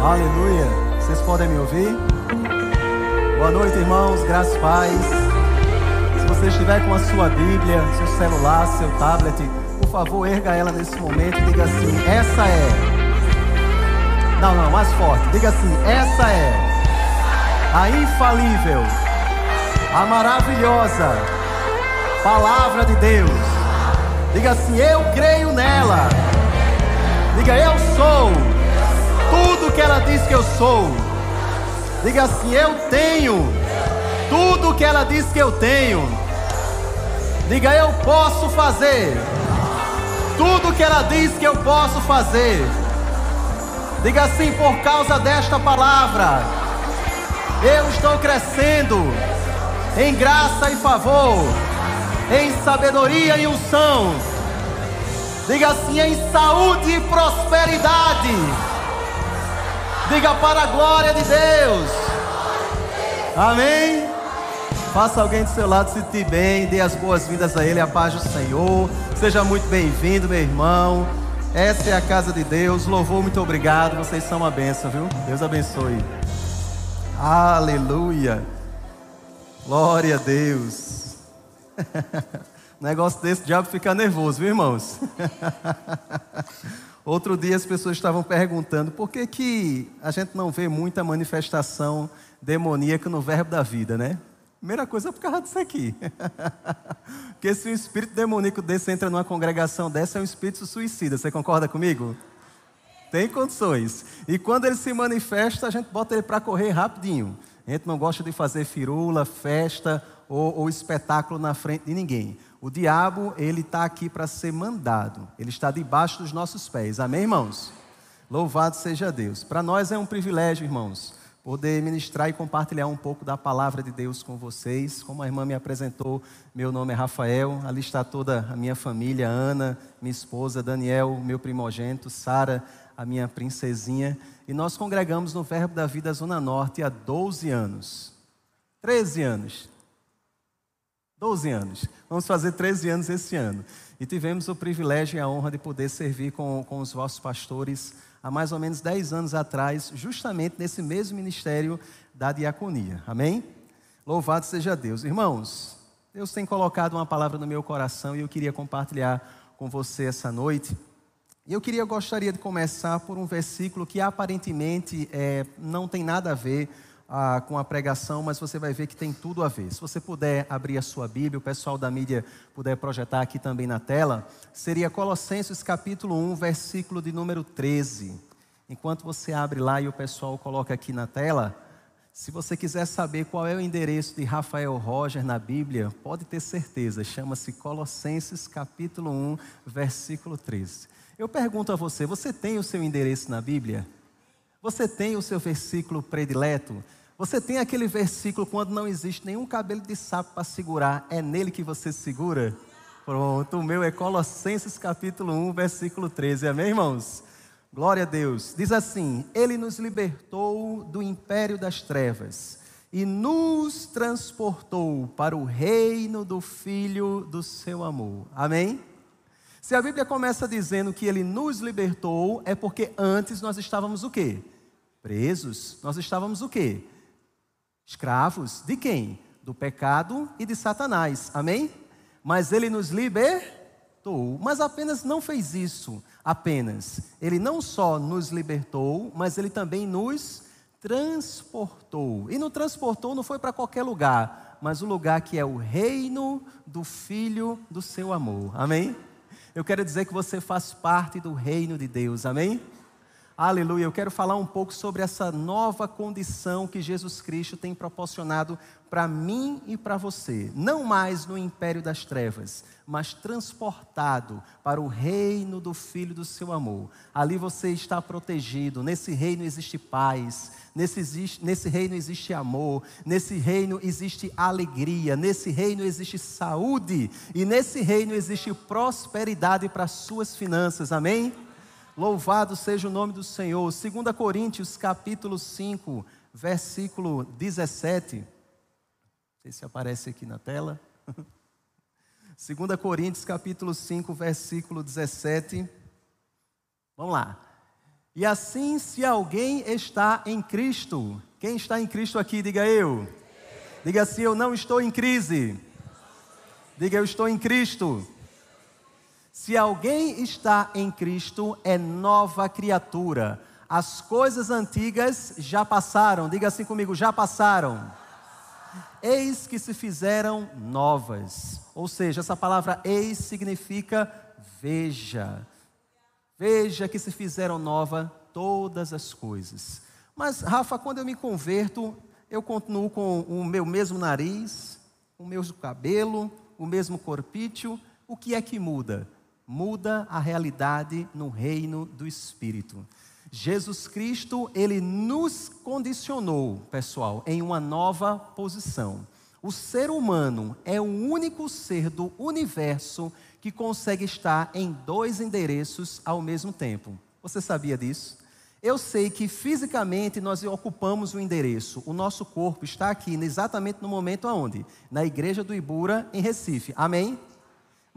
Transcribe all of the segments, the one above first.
Aleluia. Vocês podem me ouvir? Boa noite, irmãos. Graças paz. Se você estiver com a sua Bíblia, seu celular, seu tablet, por favor, erga ela nesse momento e diga assim: essa é. Não, não, mais forte. Diga assim: essa é a infalível, a maravilhosa palavra de Deus. Diga assim: eu creio nela. Diga: eu sou tudo que ela diz que eu sou. Diga assim: eu tenho tudo que ela diz que eu tenho. Diga: eu posso fazer tudo que ela diz que eu posso fazer. Diga assim: por causa desta palavra, eu estou crescendo em graça e favor, em sabedoria e unção. Diga assim: em saúde e prosperidade. Diga para a glória de Deus. Amém. Faça alguém do seu lado se sentir bem, dê as boas-vindas a Ele, a paz do Senhor. Seja muito bem-vindo, meu irmão. Essa é a casa de Deus. Louvor, muito obrigado. Vocês são uma benção, viu? Deus abençoe. Aleluia. Glória a Deus. Negócio desse, o diabo fica nervoso, viu, irmãos? Outro dia as pessoas estavam perguntando por que, que a gente não vê muita manifestação demoníaca no verbo da vida, né? Primeira coisa é por causa disso aqui. Porque se um espírito demoníaco desse entra numa congregação dessa, é um espírito suicida. Você concorda comigo? Tem condições. E quando ele se manifesta, a gente bota ele para correr rapidinho. A gente não gosta de fazer firula, festa ou, ou espetáculo na frente de ninguém. O diabo, ele está aqui para ser mandado. Ele está debaixo dos nossos pés. Amém, irmãos? Louvado seja Deus. Para nós é um privilégio, irmãos, poder ministrar e compartilhar um pouco da palavra de Deus com vocês. Como a irmã me apresentou, meu nome é Rafael. Ali está toda a minha família: Ana, minha esposa, Daniel, meu primogênito, Sara, a minha princesinha. E nós congregamos no Verbo da Vida Zona Norte há 12 anos. 13 anos. 12 anos. Vamos fazer 13 anos esse ano. E tivemos o privilégio e a honra de poder servir com, com os vossos pastores há mais ou menos 10 anos atrás, justamente nesse mesmo ministério da diaconia. Amém? Louvado seja Deus. Irmãos, Deus tem colocado uma palavra no meu coração e eu queria compartilhar com você essa noite. E eu queria, gostaria de começar por um versículo que aparentemente é, não tem nada a ver ah, com a pregação, mas você vai ver que tem tudo a ver. Se você puder abrir a sua Bíblia, o pessoal da mídia puder projetar aqui também na tela, seria Colossenses capítulo 1, versículo de número 13. Enquanto você abre lá e o pessoal coloca aqui na tela, se você quiser saber qual é o endereço de Rafael Roger na Bíblia, pode ter certeza, chama-se Colossenses capítulo 1, versículo 13. Eu pergunto a você, você tem o seu endereço na Bíblia? Você tem o seu versículo predileto? Você tem aquele versículo quando não existe nenhum cabelo de sapo para segurar, é nele que você segura? Pronto, o meu é Colossenses capítulo 1, versículo 13. Amém, irmãos? Glória a Deus. Diz assim: Ele nos libertou do império das trevas e nos transportou para o reino do Filho do seu amor. Amém? Se a Bíblia começa dizendo que ele nos libertou, é porque antes nós estávamos o quê? Presos. Nós estávamos o quê? Escravos de quem? Do pecado e de Satanás. Amém? Mas ele nos libertou. Mas apenas não fez isso. Apenas. Ele não só nos libertou, mas ele também nos transportou. E no transportou não foi para qualquer lugar, mas o lugar que é o reino do Filho do seu amor. Amém? Eu quero dizer que você faz parte do reino de Deus. Amém? Aleluia. Eu quero falar um pouco sobre essa nova condição que Jesus Cristo tem proporcionado para mim e para você. Não mais no império das trevas, mas transportado para o reino do Filho do seu amor. Ali você está protegido. Nesse reino existe paz. Nesse, existe, nesse reino existe amor. Nesse reino existe alegria. Nesse reino existe saúde. E nesse reino existe prosperidade para as suas finanças. Amém? Louvado seja o nome do Senhor. 2 Coríntios capítulo 5, versículo 17. Não sei se aparece aqui na tela. 2 Coríntios capítulo 5, versículo 17. Vamos lá. E assim, se alguém está em Cristo, quem está em Cristo aqui, diga eu. Diga assim: Eu não estou em crise. Diga: Eu estou em Cristo. Se alguém está em Cristo, é nova criatura. As coisas antigas já passaram. Diga assim comigo: já passaram. Eis que se fizeram novas. Ou seja, essa palavra eis significa veja. Veja que se fizeram nova todas as coisas. Mas, Rafa, quando eu me converto, eu continuo com o meu mesmo nariz, o mesmo cabelo, o mesmo corpício. O que é que muda? Muda a realidade no reino do Espírito. Jesus Cristo, ele nos condicionou, pessoal, em uma nova posição. O ser humano é o único ser do universo que consegue estar em dois endereços ao mesmo tempo. Você sabia disso? Eu sei que fisicamente nós ocupamos o endereço. O nosso corpo está aqui exatamente no momento aonde? Na igreja do Ibura, em Recife. Amém?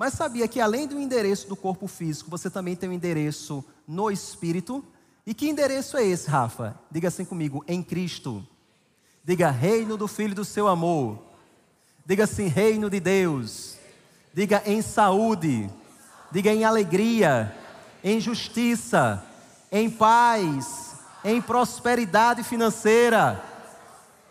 Mas sabia que além do endereço do corpo físico, você também tem um endereço no espírito? E que endereço é esse, Rafa? Diga assim comigo: em Cristo. Diga reino do Filho do seu amor. Diga assim: reino de Deus. Diga em saúde. Diga em alegria. Em justiça. Em paz. Em prosperidade financeira.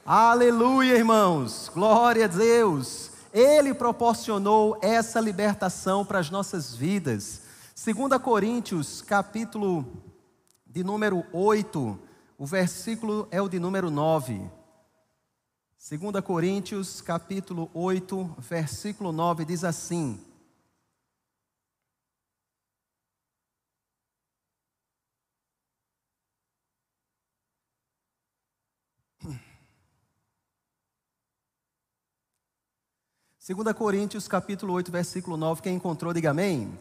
Aleluia, irmãos. Glória a Deus. Ele proporcionou essa libertação para as nossas vidas. 2 Coríntios, capítulo de número 8, o versículo é o de número 9. 2 Coríntios, capítulo 8, versículo 9 diz assim: Segunda Coríntios, capítulo 8, versículo 9, quem encontrou, diga amém.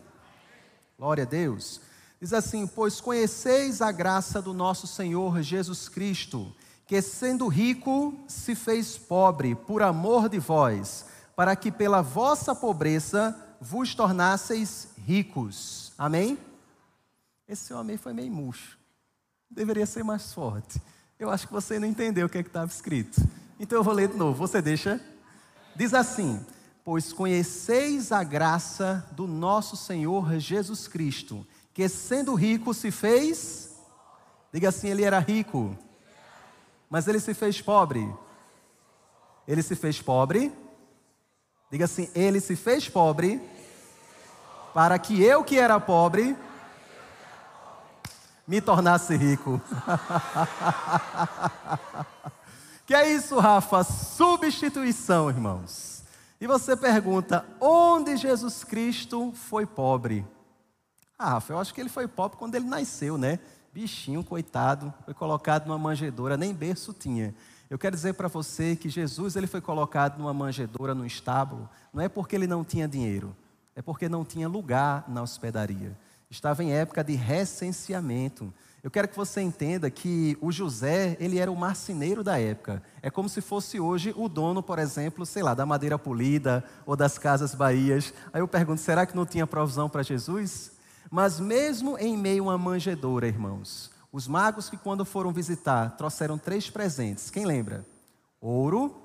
Glória a Deus. Diz assim: Pois conheceis a graça do nosso Senhor Jesus Cristo, que sendo rico se fez pobre por amor de vós, para que pela vossa pobreza vos tornasseis ricos. Amém? Esse seu amém foi meio murcho. Deveria ser mais forte. Eu acho que você não entendeu o que é estava escrito. Então eu vou ler de novo. Você deixa? Diz assim: Pois conheceis a graça do nosso Senhor Jesus Cristo, que sendo rico se fez. Diga assim: ele era rico, mas ele se fez pobre. Ele se fez pobre. Diga assim: ele se fez pobre, para que eu que era pobre me tornasse rico. Que é isso, Rafa? Substituição, irmãos. E você pergunta: onde Jesus Cristo foi pobre? Ah, Rafa, eu acho que ele foi pobre quando ele nasceu, né? Bichinho, coitado, foi colocado numa manjedoura, nem berço tinha. Eu quero dizer para você que Jesus ele foi colocado numa manjedoura, num estábulo, não é porque ele não tinha dinheiro, é porque não tinha lugar na hospedaria. Estava em época de recenseamento. Eu quero que você entenda que o José, ele era o marceneiro da época. É como se fosse hoje o dono, por exemplo, sei lá, da madeira polida ou das casas Bahias. Aí eu pergunto, será que não tinha provisão para Jesus? Mas mesmo em meio a uma manjedoura, irmãos, os magos que quando foram visitar trouxeram três presentes. Quem lembra? Ouro,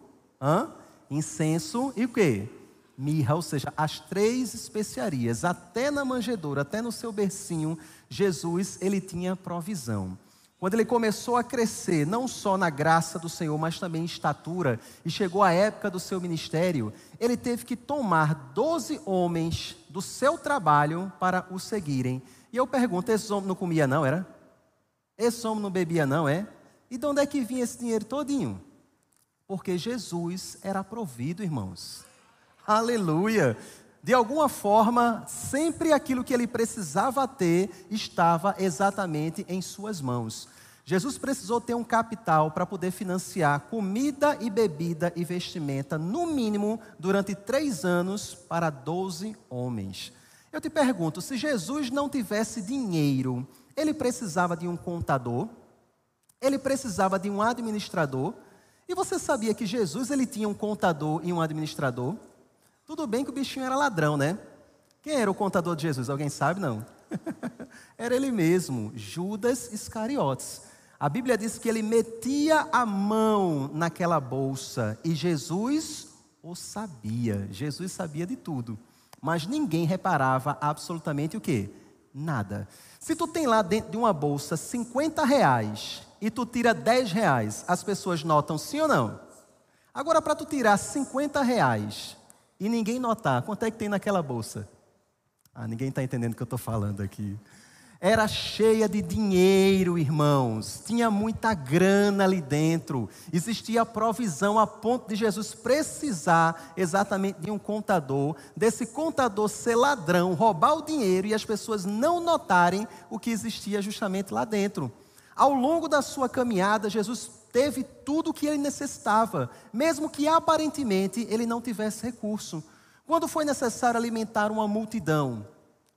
hã? incenso e o quê? Mirra, ou seja, as três especiarias, até na manjedoura, até no seu bercinho, Jesus, ele tinha provisão. Quando ele começou a crescer, não só na graça do Senhor, mas também em estatura, e chegou a época do seu ministério, ele teve que tomar doze homens do seu trabalho para o seguirem. E eu pergunto: esse homem não comia, não, era? Esse homem não bebia, não, é? E de onde é que vinha esse dinheiro todinho? Porque Jesus era provido, irmãos. Aleluia! De alguma forma, sempre aquilo que ele precisava ter estava exatamente em suas mãos. Jesus precisou ter um capital para poder financiar comida e bebida e vestimenta, no mínimo, durante três anos, para doze homens. Eu te pergunto: se Jesus não tivesse dinheiro, ele precisava de um contador, ele precisava de um administrador, e você sabia que Jesus ele tinha um contador e um administrador? Tudo bem que o bichinho era ladrão, né? Quem era o contador de Jesus? Alguém sabe? Não. Era ele mesmo, Judas Iscariotes. A Bíblia diz que ele metia a mão naquela bolsa e Jesus o sabia. Jesus sabia de tudo. Mas ninguém reparava absolutamente o que? Nada. Se tu tem lá dentro de uma bolsa 50 reais e tu tira 10 reais, as pessoas notam sim ou não? Agora, para tu tirar 50 reais e ninguém notar, quanto é que tem naquela bolsa? Ah, ninguém está entendendo o que eu estou falando aqui era cheia de dinheiro, irmãos, tinha muita grana ali dentro, existia provisão a ponto de Jesus precisar exatamente de um contador, desse contador ser ladrão, roubar o dinheiro e as pessoas não notarem o que existia justamente lá dentro. Ao longo da sua caminhada, Jesus teve tudo o que ele necessitava, mesmo que aparentemente ele não tivesse recurso. Quando foi necessário alimentar uma multidão,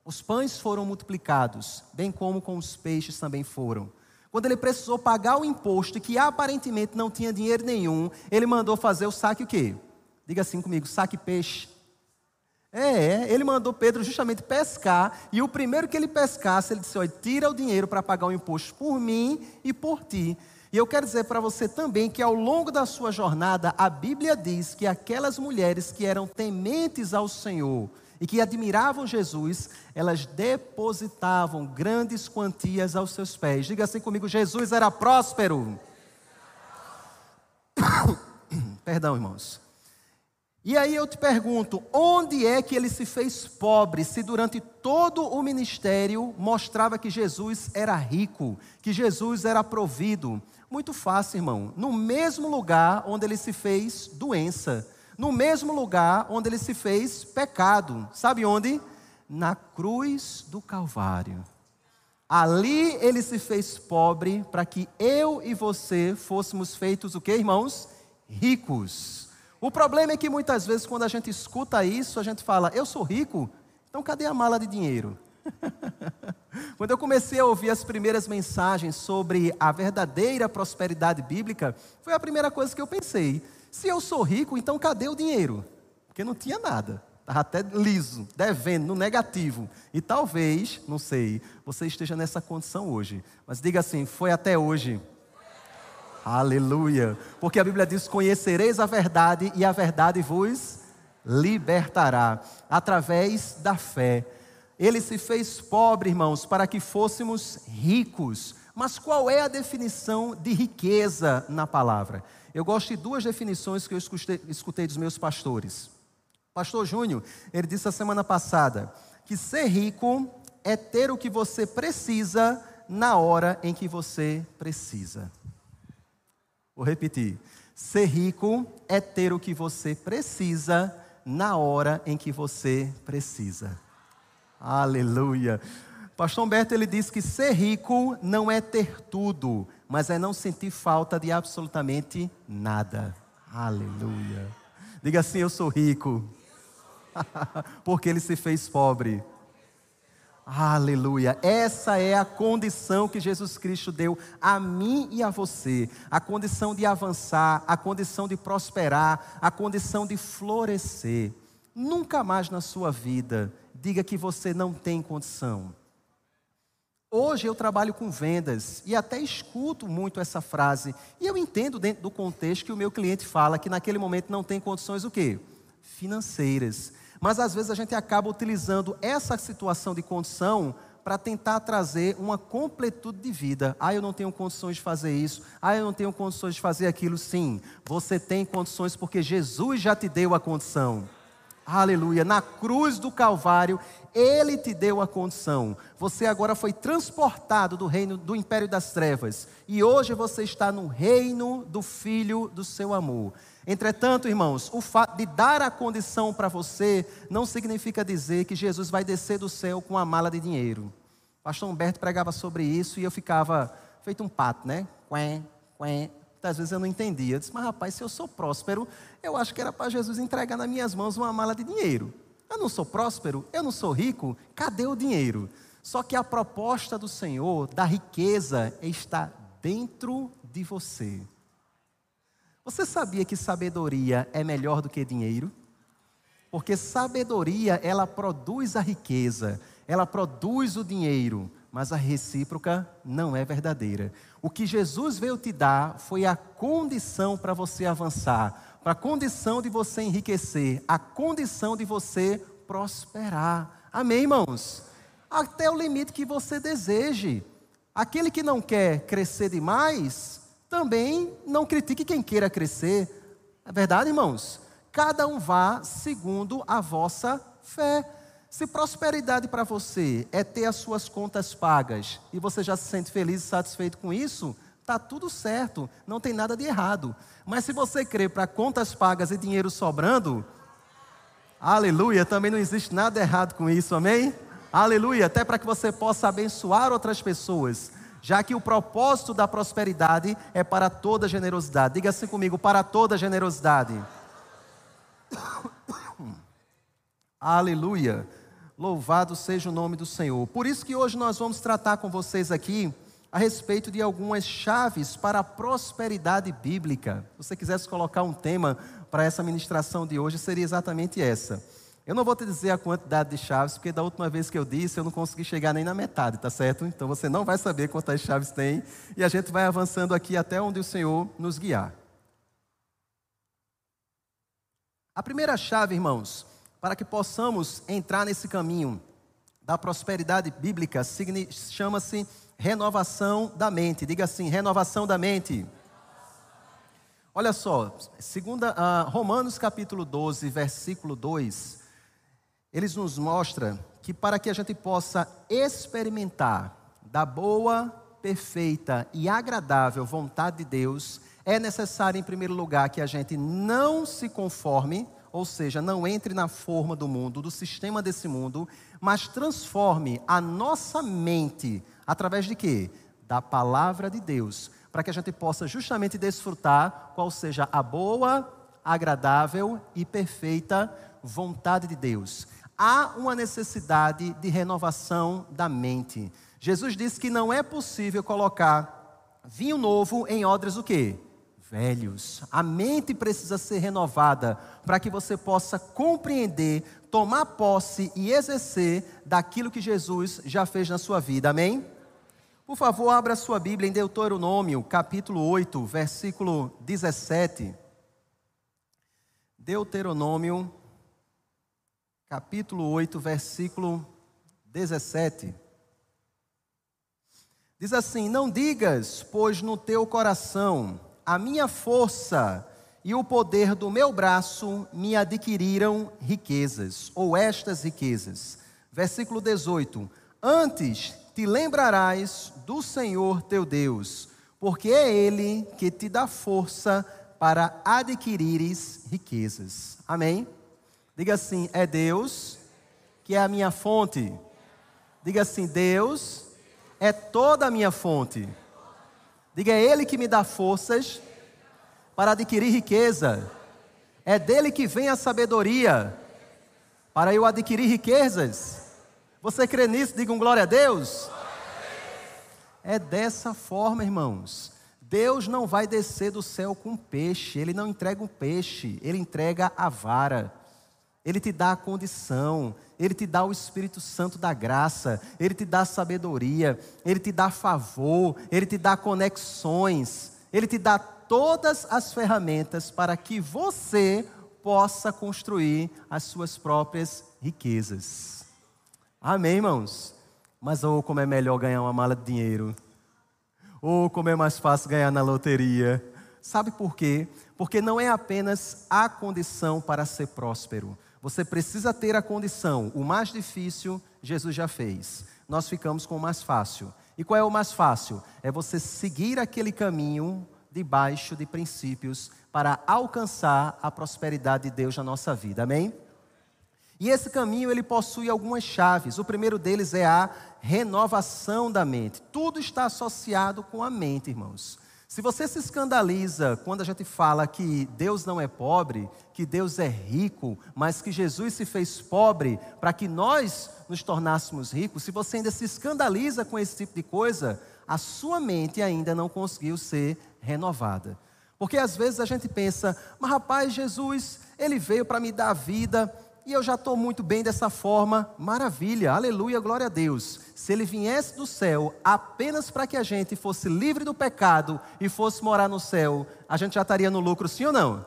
os pães foram multiplicados, bem como com os peixes também foram. Quando ele precisou pagar o imposto, que aparentemente não tinha dinheiro nenhum, ele mandou fazer o saque o quê? Diga assim comigo, saque peixe. É, ele mandou Pedro justamente pescar, e o primeiro que ele pescasse, ele disse: Olha, tira o dinheiro para pagar o imposto por mim e por ti. E eu quero dizer para você também que ao longo da sua jornada, a Bíblia diz que aquelas mulheres que eram tementes ao Senhor, e que admiravam Jesus, elas depositavam grandes quantias aos seus pés. Diga assim comigo: Jesus era próspero. Perdão, irmãos. E aí eu te pergunto: onde é que ele se fez pobre, se durante todo o ministério mostrava que Jesus era rico, que Jesus era provido? Muito fácil, irmão. No mesmo lugar onde ele se fez doença no mesmo lugar onde ele se fez pecado. Sabe onde? Na cruz do Calvário. Ali ele se fez pobre para que eu e você fôssemos feitos o que, irmãos? Ricos. O problema é que muitas vezes quando a gente escuta isso, a gente fala: "Eu sou rico, então cadê a mala de dinheiro?" Quando eu comecei a ouvir as primeiras mensagens sobre a verdadeira prosperidade bíblica, foi a primeira coisa que eu pensei. Se eu sou rico, então cadê o dinheiro? Porque não tinha nada. Estava até liso, devendo, no negativo. E talvez, não sei, você esteja nessa condição hoje. Mas diga assim: foi até hoje. Aleluia. Porque a Bíblia diz: Conhecereis a verdade e a verdade vos libertará. Através da fé. Ele se fez pobre, irmãos, para que fôssemos ricos. Mas qual é a definição de riqueza na palavra? Eu gosto de duas definições que eu escutei, dos meus pastores. Pastor Júnior, ele disse a semana passada que ser rico é ter o que você precisa na hora em que você precisa. Vou repetir. Ser rico é ter o que você precisa na hora em que você precisa. Aleluia. Pastor Humberto ele diz que ser rico não é ter tudo, mas é não sentir falta de absolutamente nada. Aleluia. Diga assim: Eu sou rico, porque ele se fez pobre. Aleluia. Essa é a condição que Jesus Cristo deu a mim e a você. A condição de avançar, a condição de prosperar, a condição de florescer. Nunca mais na sua vida diga que você não tem condição. Hoje eu trabalho com vendas e até escuto muito essa frase. E eu entendo dentro do contexto que o meu cliente fala que naquele momento não tem condições o quê? Financeiras. Mas às vezes a gente acaba utilizando essa situação de condição para tentar trazer uma completude de vida. Ah, eu não tenho condições de fazer isso. Ah, eu não tenho condições de fazer aquilo. Sim, você tem condições porque Jesus já te deu a condição. Aleluia. Na cruz do Calvário, Ele te deu a condição. Você agora foi transportado do reino do império das trevas. E hoje você está no reino do Filho do seu amor. Entretanto, irmãos, o fato de dar a condição para você não significa dizer que Jesus vai descer do céu com uma mala de dinheiro. pastor Humberto pregava sobre isso e eu ficava feito um pato, né? Quen, quen, Muitas vezes eu não entendia. Eu disse, mas rapaz, se eu sou próspero, eu acho que era para Jesus entregar nas minhas mãos uma mala de dinheiro. Eu não sou próspero, eu não sou rico, cadê o dinheiro? Só que a proposta do Senhor, da riqueza, está dentro de você. Você sabia que sabedoria é melhor do que dinheiro? Porque sabedoria, ela produz a riqueza, ela produz o dinheiro, mas a recíproca não é verdadeira. O que Jesus veio te dar foi a condição para você avançar, para a condição de você enriquecer, a condição de você prosperar. Amém, irmãos? Até o limite que você deseje. Aquele que não quer crescer demais, também não critique quem queira crescer. É verdade, irmãos? Cada um vá segundo a vossa fé. Se prosperidade para você é ter as suas contas pagas e você já se sente feliz e satisfeito com isso, tá tudo certo, não tem nada de errado. Mas se você crê para contas pagas e dinheiro sobrando, aleluia, também não existe nada errado com isso, amém? Aleluia, até para que você possa abençoar outras pessoas, já que o propósito da prosperidade é para toda generosidade. Diga assim comigo, para toda generosidade. Aleluia. Louvado seja o nome do Senhor. Por isso que hoje nós vamos tratar com vocês aqui a respeito de algumas chaves para a prosperidade bíblica. Se você quisesse colocar um tema para essa ministração de hoje, seria exatamente essa. Eu não vou te dizer a quantidade de chaves, porque da última vez que eu disse, eu não consegui chegar nem na metade, tá certo? Então você não vai saber quantas chaves tem, e a gente vai avançando aqui até onde o Senhor nos guiar. A primeira chave, irmãos, para que possamos entrar nesse caminho da prosperidade bíblica, chama-se renovação da mente. Diga assim: renovação da mente. Olha só, segunda, uh, Romanos capítulo 12, versículo 2, eles nos mostra que para que a gente possa experimentar da boa, perfeita e agradável vontade de Deus, é necessário, em primeiro lugar, que a gente não se conforme ou seja, não entre na forma do mundo, do sistema desse mundo, mas transforme a nossa mente através de quê? Da palavra de Deus, para que a gente possa justamente desfrutar qual seja a boa, agradável e perfeita vontade de Deus. Há uma necessidade de renovação da mente. Jesus disse que não é possível colocar vinho novo em odres o quê? velhos. A mente precisa ser renovada para que você possa compreender, tomar posse e exercer daquilo que Jesus já fez na sua vida. Amém? Por favor, abra sua Bíblia em Deuteronômio, capítulo 8, versículo 17. Deuteronômio, capítulo 8, versículo 17. Diz assim: Não digas, pois no teu coração, a minha força e o poder do meu braço me adquiriram riquezas, ou estas riquezas. Versículo 18: Antes te lembrarás do Senhor teu Deus, porque é Ele que te dá força para adquirires riquezas. Amém? Diga assim: é Deus que é a minha fonte. Diga assim: Deus é toda a minha fonte. Diga, é Ele que me dá forças para adquirir riqueza. É dele que vem a sabedoria para eu adquirir riquezas. Você crê nisso? Diga um glória a Deus. É dessa forma, irmãos. Deus não vai descer do céu com peixe, Ele não entrega um peixe, Ele entrega a vara. Ele te dá a condição, Ele te dá o Espírito Santo da graça, Ele te dá sabedoria, Ele te dá favor, Ele te dá conexões, Ele te dá todas as ferramentas para que você possa construir as suas próprias riquezas. Amém, irmãos? Mas ou oh, como é melhor ganhar uma mala de dinheiro, ou oh, como é mais fácil ganhar na loteria. Sabe por quê? Porque não é apenas a condição para ser próspero você precisa ter a condição. O mais difícil, Jesus já fez. Nós ficamos com o mais fácil. E qual é o mais fácil? É você seguir aquele caminho debaixo de princípios para alcançar a prosperidade de Deus na nossa vida. Amém? E esse caminho ele possui algumas chaves. O primeiro deles é a renovação da mente. Tudo está associado com a mente, irmãos. Se você se escandaliza quando a gente fala que Deus não é pobre, que Deus é rico, mas que Jesus se fez pobre para que nós nos tornássemos ricos, se você ainda se escandaliza com esse tipo de coisa, a sua mente ainda não conseguiu ser renovada. Porque às vezes a gente pensa, mas rapaz, Jesus, ele veio para me dar vida, e eu já estou muito bem dessa forma, maravilha, aleluia, glória a Deus. Se ele viesse do céu apenas para que a gente fosse livre do pecado e fosse morar no céu, a gente já estaria no lucro, sim ou não?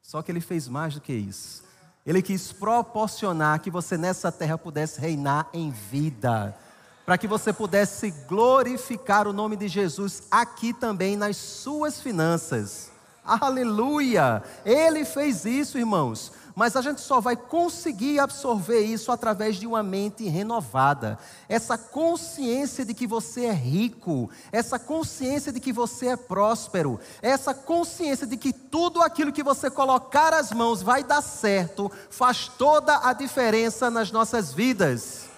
Só que ele fez mais do que isso. Ele quis proporcionar que você nessa terra pudesse reinar em vida, para que você pudesse glorificar o nome de Jesus aqui também nas suas finanças. Aleluia! Ele fez isso, irmãos mas a gente só vai conseguir absorver isso através de uma mente renovada. Essa consciência de que você é rico, essa consciência de que você é próspero, essa consciência de que tudo aquilo que você colocar as mãos vai dar certo, faz toda a diferença nas nossas vidas.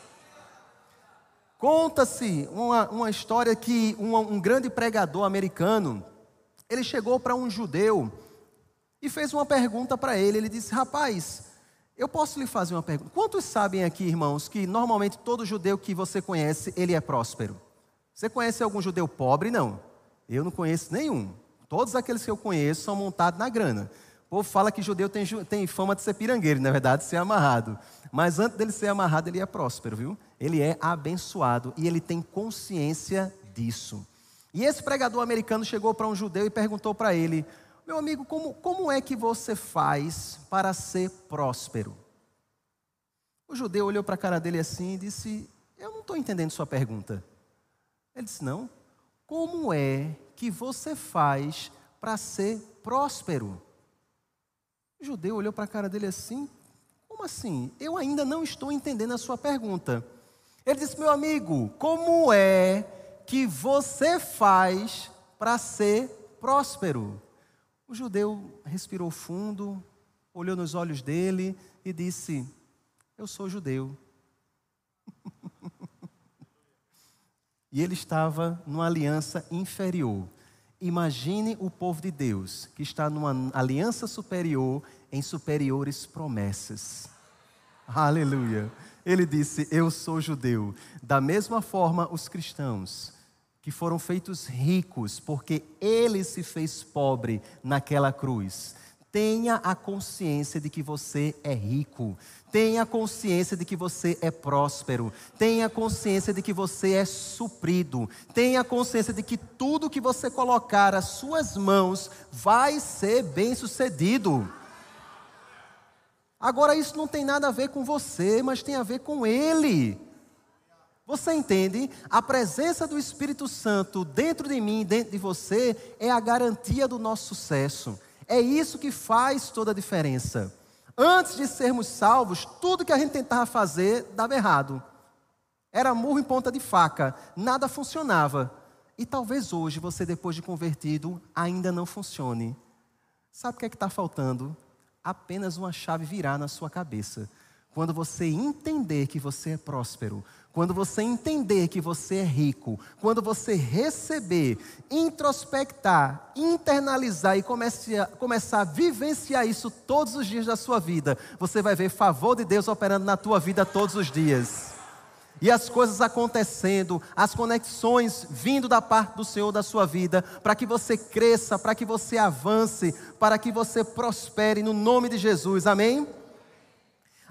Conta-se uma, uma história que um, um grande pregador americano, ele chegou para um judeu e fez uma pergunta para ele. Ele disse: Rapaz, eu posso lhe fazer uma pergunta. Quantos sabem aqui, irmãos, que normalmente todo judeu que você conhece, ele é próspero? Você conhece algum judeu pobre? Não. Eu não conheço nenhum. Todos aqueles que eu conheço são montados na grana. O povo fala que judeu tem, tem fama de ser pirangueiro, na verdade, de ser amarrado. Mas antes dele ser amarrado, ele é próspero, viu? Ele é abençoado e ele tem consciência disso. E esse pregador americano chegou para um judeu e perguntou para ele: meu amigo, como, como é que você faz para ser próspero? O judeu olhou para a cara dele assim e disse: Eu não estou entendendo sua pergunta. Ele disse: Não. Como é que você faz para ser próspero? O judeu olhou para a cara dele assim: Como assim? Eu ainda não estou entendendo a sua pergunta. Ele disse: Meu amigo, como é que você faz para ser próspero? O judeu respirou fundo, olhou nos olhos dele e disse: Eu sou judeu. e ele estava numa aliança inferior. Imagine o povo de Deus que está numa aliança superior em superiores promessas. Aleluia. Ele disse: Eu sou judeu. Da mesma forma, os cristãos que foram feitos ricos, porque ele se fez pobre naquela cruz. Tenha a consciência de que você é rico. Tenha consciência de que você é próspero. Tenha consciência de que você é suprido. Tenha consciência de que tudo que você colocar às suas mãos vai ser bem sucedido. Agora, isso não tem nada a ver com você, mas tem a ver com Ele. Você entende? A presença do Espírito Santo dentro de mim, dentro de você, é a garantia do nosso sucesso. É isso que faz toda a diferença. Antes de sermos salvos, tudo que a gente tentava fazer dava errado. Era murro em ponta de faca, nada funcionava. E talvez hoje você, depois de convertido, ainda não funcione. Sabe o que é está faltando? Apenas uma chave virar na sua cabeça. Quando você entender que você é próspero, quando você entender que você é rico, quando você receber, introspectar, internalizar e começar, começar a vivenciar isso todos os dias da sua vida, você vai ver favor de Deus operando na tua vida todos os dias. E as coisas acontecendo, as conexões vindo da parte do Senhor da sua vida, para que você cresça, para que você avance, para que você prospere no nome de Jesus, amém?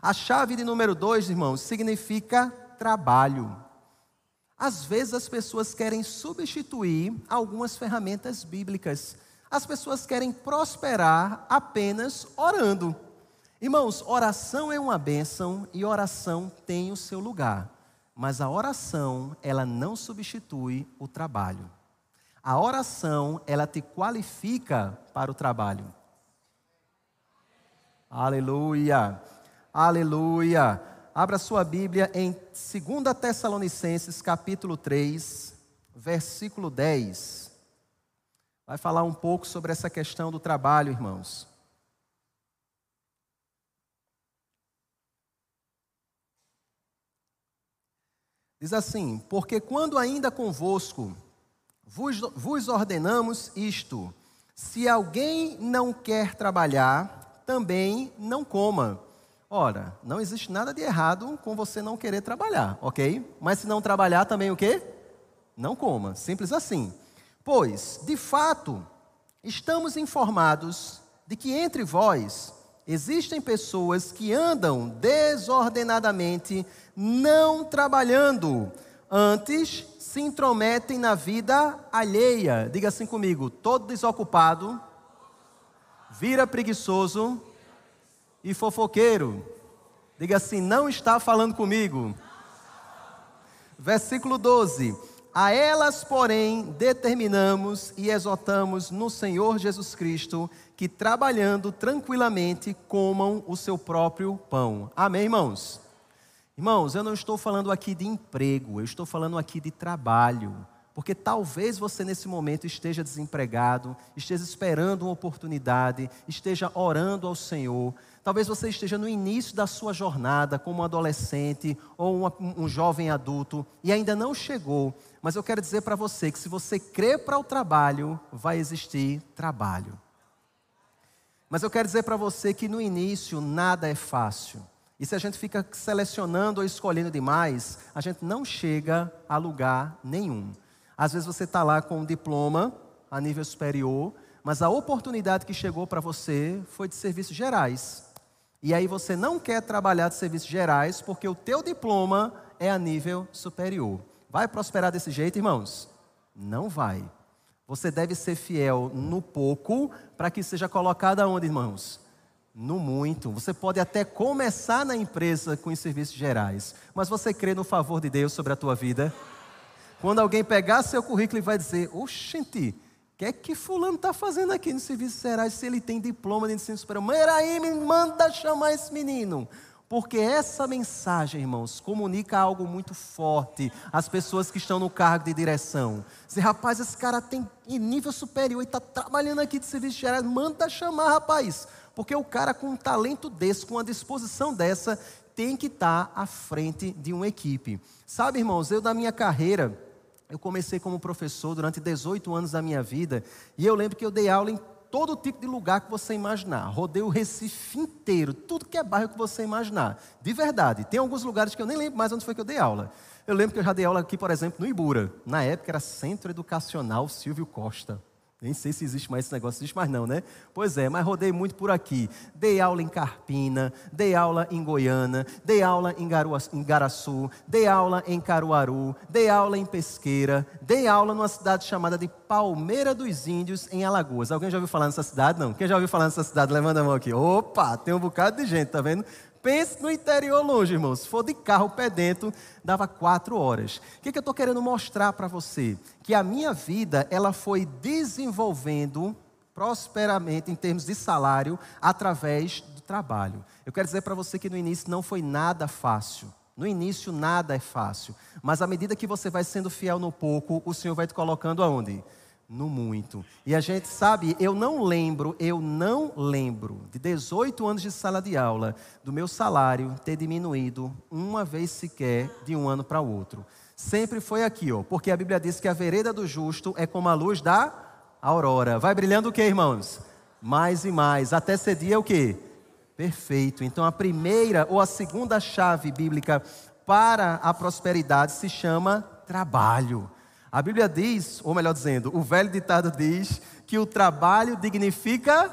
A chave de número dois, irmãos, significa trabalho. Às vezes as pessoas querem substituir algumas ferramentas bíblicas. As pessoas querem prosperar apenas orando. Irmãos, oração é uma bênção e oração tem o seu lugar. Mas a oração, ela não substitui o trabalho. A oração, ela te qualifica para o trabalho. Aleluia. Aleluia. Abra sua Bíblia em 2 Tessalonicenses, capítulo 3, versículo 10. Vai falar um pouco sobre essa questão do trabalho, irmãos. Diz assim: Porque quando ainda convosco vos, vos ordenamos isto, se alguém não quer trabalhar, também não coma. Ora, não existe nada de errado com você não querer trabalhar, ok? Mas se não trabalhar também o quê? Não coma, simples assim. Pois, de fato, estamos informados de que entre vós existem pessoas que andam desordenadamente, não trabalhando, antes se intrometem na vida alheia. Diga assim comigo: todo desocupado vira preguiçoso e fofoqueiro. Diga assim: não está falando comigo. Versículo 12: A elas, porém, determinamos e exortamos no Senhor Jesus Cristo que, trabalhando tranquilamente, comam o seu próprio pão. Amém, irmãos? Irmãos, eu não estou falando aqui de emprego, eu estou falando aqui de trabalho. Porque talvez você nesse momento esteja desempregado, esteja esperando uma oportunidade, esteja orando ao Senhor. Talvez você esteja no início da sua jornada como adolescente ou uma, um jovem adulto e ainda não chegou. Mas eu quero dizer para você que se você crê para o trabalho, vai existir trabalho. Mas eu quero dizer para você que no início nada é fácil. E se a gente fica selecionando ou escolhendo demais, a gente não chega a lugar nenhum. Às vezes você está lá com um diploma a nível superior, mas a oportunidade que chegou para você foi de serviços gerais. E aí você não quer trabalhar de serviços gerais porque o teu diploma é a nível superior. Vai prosperar desse jeito, irmãos? Não vai. Você deve ser fiel no pouco para que seja colocado aonde, irmãos? No muito. Você pode até começar na empresa com os serviços gerais, mas você crê no favor de Deus sobre a tua vida? Quando alguém pegar seu currículo e vai dizer: Oxente, que é que Fulano está fazendo aqui no serviços gerais se ele tem diploma de ensino superior? Mãe, me manda chamar esse menino. Porque essa mensagem, irmãos, comunica algo muito forte às pessoas que estão no cargo de direção. Dizer, rapaz, esse cara tem nível superior e está trabalhando aqui de serviços gerais, manda chamar, rapaz. Porque o cara com um talento desse, com uma disposição dessa, tem que estar tá à frente de uma equipe. Sabe, irmãos, eu da minha carreira, eu comecei como professor durante 18 anos da minha vida, e eu lembro que eu dei aula em todo tipo de lugar que você imaginar. Rodei o Recife inteiro, tudo que é bairro que você imaginar. De verdade. Tem alguns lugares que eu nem lembro mais onde foi que eu dei aula. Eu lembro que eu já dei aula aqui, por exemplo, no Ibura. Na época era Centro Educacional Silvio Costa. Nem sei se existe mais esse negócio, existe mais não, né? Pois é, mas rodei muito por aqui. Dei aula em Carpina, dei aula em Goiânia, dei aula em, em Garaçu, dei aula em Caruaru, dei aula em Pesqueira, dei aula numa cidade chamada de Palmeira dos Índios, em Alagoas. Alguém já ouviu falar nessa cidade? Não. Quem já ouviu falar nessa cidade? Levanta a mão aqui. Opa, tem um bocado de gente, tá vendo? Pense no interior longe, irmão. Se for de carro pé dentro, dava quatro horas. O que, que eu estou querendo mostrar para você? Que a minha vida ela foi desenvolvendo prosperamente em termos de salário através do trabalho. Eu quero dizer para você que no início não foi nada fácil. No início nada é fácil, mas à medida que você vai sendo fiel no pouco, o Senhor vai te colocando aonde? No muito. E a gente sabe, eu não lembro, eu não lembro de 18 anos de sala de aula do meu salário ter diminuído uma vez sequer de um ano para o outro. Sempre foi aqui, ó, porque a Bíblia diz que a vereda do justo é como a luz da aurora. Vai brilhando o que, irmãos? Mais e mais, até ser dia o quê? Perfeito. Então a primeira ou a segunda chave bíblica para a prosperidade se chama trabalho. A Bíblia diz, ou melhor dizendo, o velho ditado diz que o trabalho dignifica